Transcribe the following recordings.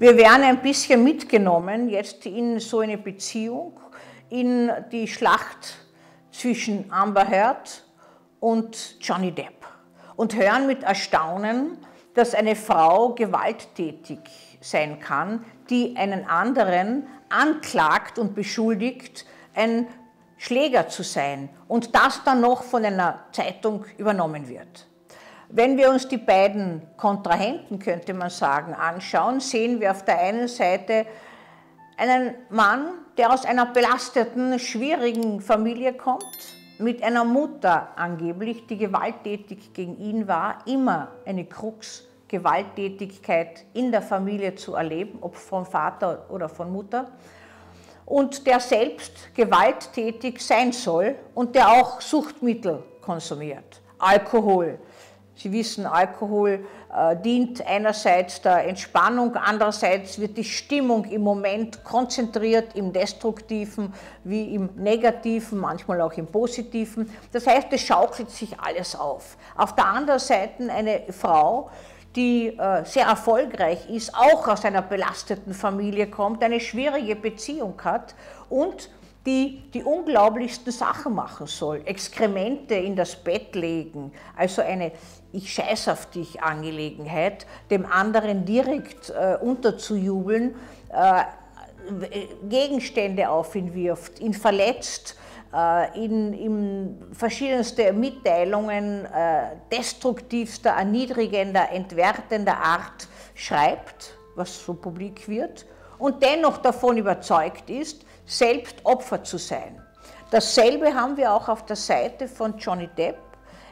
Wir werden ein bisschen mitgenommen jetzt in so eine Beziehung, in die Schlacht zwischen Amber Heard und Johnny Depp und hören mit Erstaunen, dass eine Frau gewalttätig sein kann, die einen anderen anklagt und beschuldigt, ein Schläger zu sein und das dann noch von einer Zeitung übernommen wird. Wenn wir uns die beiden Kontrahenten, könnte man sagen, anschauen, sehen wir auf der einen Seite einen Mann, der aus einer belasteten, schwierigen Familie kommt, mit einer Mutter angeblich, die gewalttätig gegen ihn war, immer eine Krux, Gewalttätigkeit in der Familie zu erleben, ob von Vater oder von Mutter, und der selbst gewalttätig sein soll und der auch Suchtmittel konsumiert, Alkohol, Sie wissen, Alkohol äh, dient einerseits der Entspannung, andererseits wird die Stimmung im Moment konzentriert im Destruktiven wie im Negativen, manchmal auch im Positiven. Das heißt, es schaukelt sich alles auf. Auf der anderen Seite eine Frau, die äh, sehr erfolgreich ist, auch aus einer belasteten Familie kommt, eine schwierige Beziehung hat und die die unglaublichsten Sachen machen soll. Exkremente in das Bett legen, also eine Ich scheiß auf dich Angelegenheit, dem anderen direkt äh, unterzujubeln, äh, Gegenstände auf ihn wirft, ihn verletzt, äh, in, in verschiedenste Mitteilungen äh, destruktivster, erniedrigender, entwertender Art schreibt, was so publik wird, und dennoch davon überzeugt ist, selbst Opfer zu sein. Dasselbe haben wir auch auf der Seite von Johnny Depp.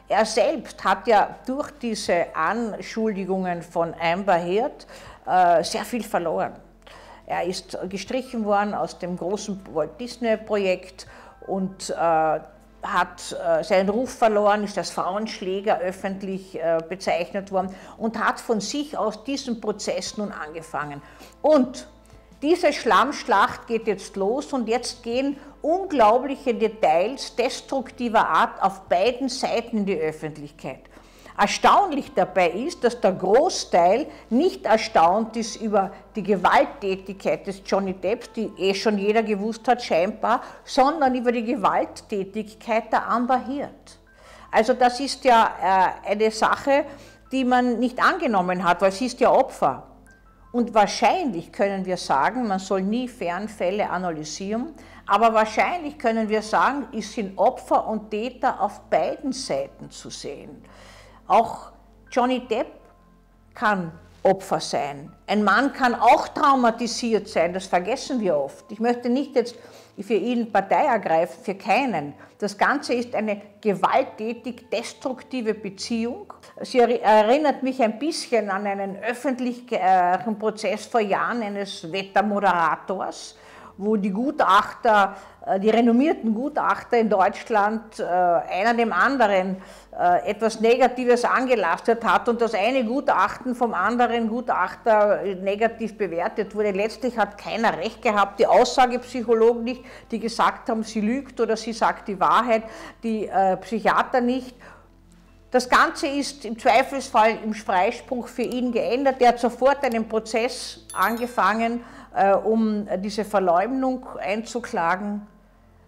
Er selbst hat ja durch diese Anschuldigungen von Amber Heard äh, sehr viel verloren. Er ist gestrichen worden aus dem großen Walt Disney-Projekt und äh, hat äh, seinen Ruf verloren, ist als Frauenschläger öffentlich äh, bezeichnet worden und hat von sich aus diesen Prozess nun angefangen. Und diese Schlammschlacht geht jetzt los und jetzt gehen unglaubliche Details destruktiver Art auf beiden Seiten in die Öffentlichkeit. Erstaunlich dabei ist, dass der Großteil nicht erstaunt ist über die Gewalttätigkeit des Johnny Depps, die eh schon jeder gewusst hat scheinbar, sondern über die Gewalttätigkeit der Amber Heard. Also das ist ja äh, eine Sache, die man nicht angenommen hat, weil sie ist ja Opfer. Und wahrscheinlich können wir sagen, man soll nie Fernfälle analysieren, aber wahrscheinlich können wir sagen, es sind Opfer und Täter auf beiden Seiten zu sehen. Auch Johnny Depp kann Opfer sein. Ein Mann kann auch traumatisiert sein, das vergessen wir oft. Ich möchte nicht jetzt für ihn Partei ergreifen, für keinen. Das Ganze ist eine gewalttätig destruktive Beziehung. Sie erinnert mich ein bisschen an einen öffentlichen Prozess vor Jahren eines Wettermoderators, wo die Gutachter, äh, die renommierten Gutachter in Deutschland, äh, einer dem anderen äh, etwas Negatives angelastet hat und das eine Gutachten vom anderen Gutachter negativ bewertet wurde. Letztlich hat keiner recht gehabt, die Aussagepsychologen nicht, die gesagt haben, sie lügt oder sie sagt die Wahrheit, die Psychiater nicht. Das Ganze ist im Zweifelsfall im Freispruch für ihn geändert. Er hat sofort einen Prozess angefangen, um diese Verleumdung einzuklagen.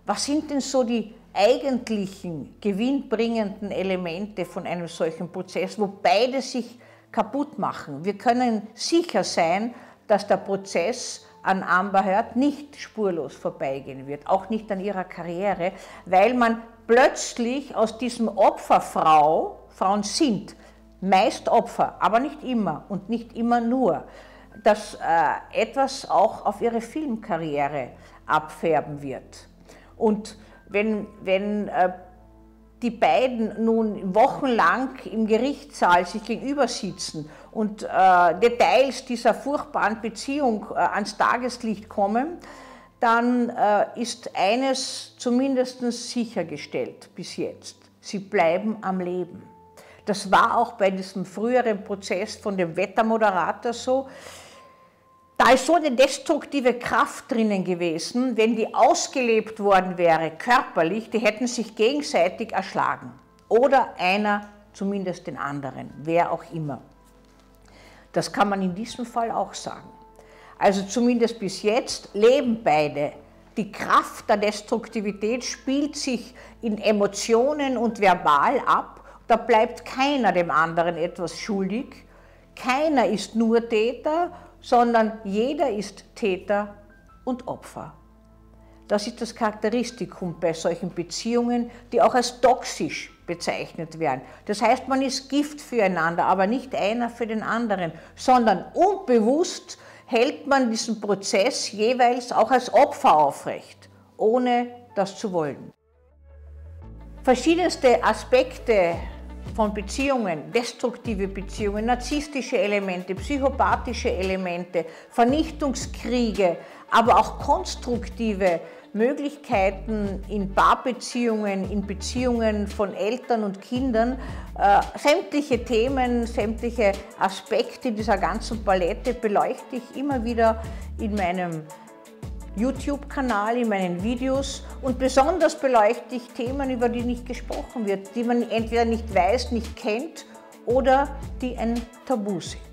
Was sind denn so die eigentlichen gewinnbringenden Elemente von einem solchen Prozess, wo beide sich kaputt machen? Wir können sicher sein, dass der Prozess an Amber Heard nicht spurlos vorbeigehen wird, auch nicht an ihrer Karriere, weil man plötzlich aus diesem Opferfrau, Frauen sind meist Opfer, aber nicht immer und nicht immer nur, dass äh, etwas auch auf ihre Filmkarriere abfärben wird. Und wenn, wenn äh, die beiden nun wochenlang im Gerichtssaal sich gegenüber sitzen und äh, Details dieser furchtbaren Beziehung äh, ans Tageslicht kommen, dann äh, ist eines zumindest sichergestellt bis jetzt. Sie bleiben am Leben. Das war auch bei diesem früheren Prozess von dem Wettermoderator so. Da ist so eine destruktive Kraft drinnen gewesen, wenn die ausgelebt worden wäre, körperlich, die hätten sich gegenseitig erschlagen. Oder einer zumindest den anderen, wer auch immer. Das kann man in diesem Fall auch sagen. also zumindest bis jetzt, leben beide. Die Kraft der Destruktivität spielt sich in Emotionen und verbal ab. Da bleibt keiner dem anderen etwas schuldig. Keiner ist nur Täter, sondern jeder ist Täter und Opfer. Das ist das Charakteristikum bei solchen Beziehungen, die auch als toxisch bezeichnet werden. Das heißt, man ist Gift füreinander, aber nicht einer für den anderen, sondern unbewusst hält man diesen Prozess jeweils auch als Opfer aufrecht, ohne das zu wollen. Verschiedenste Aspekte von Beziehungen, destruktive Beziehungen, narzisstische Elemente, psychopathische Elemente, Vernichtungskriege, aber auch konstruktive Möglichkeiten in Paarbeziehungen, in Beziehungen von Eltern und Kindern, äh, sämtliche Themen, sämtliche Aspekte dieser ganzen Palette beleuchte ich immer wieder in meinem YouTube-Kanal, in meinen Videos und besonders beleuchte ich Themen, über die nicht gesprochen wird, die man entweder nicht weiß, nicht kennt oder die ein Tabu sind.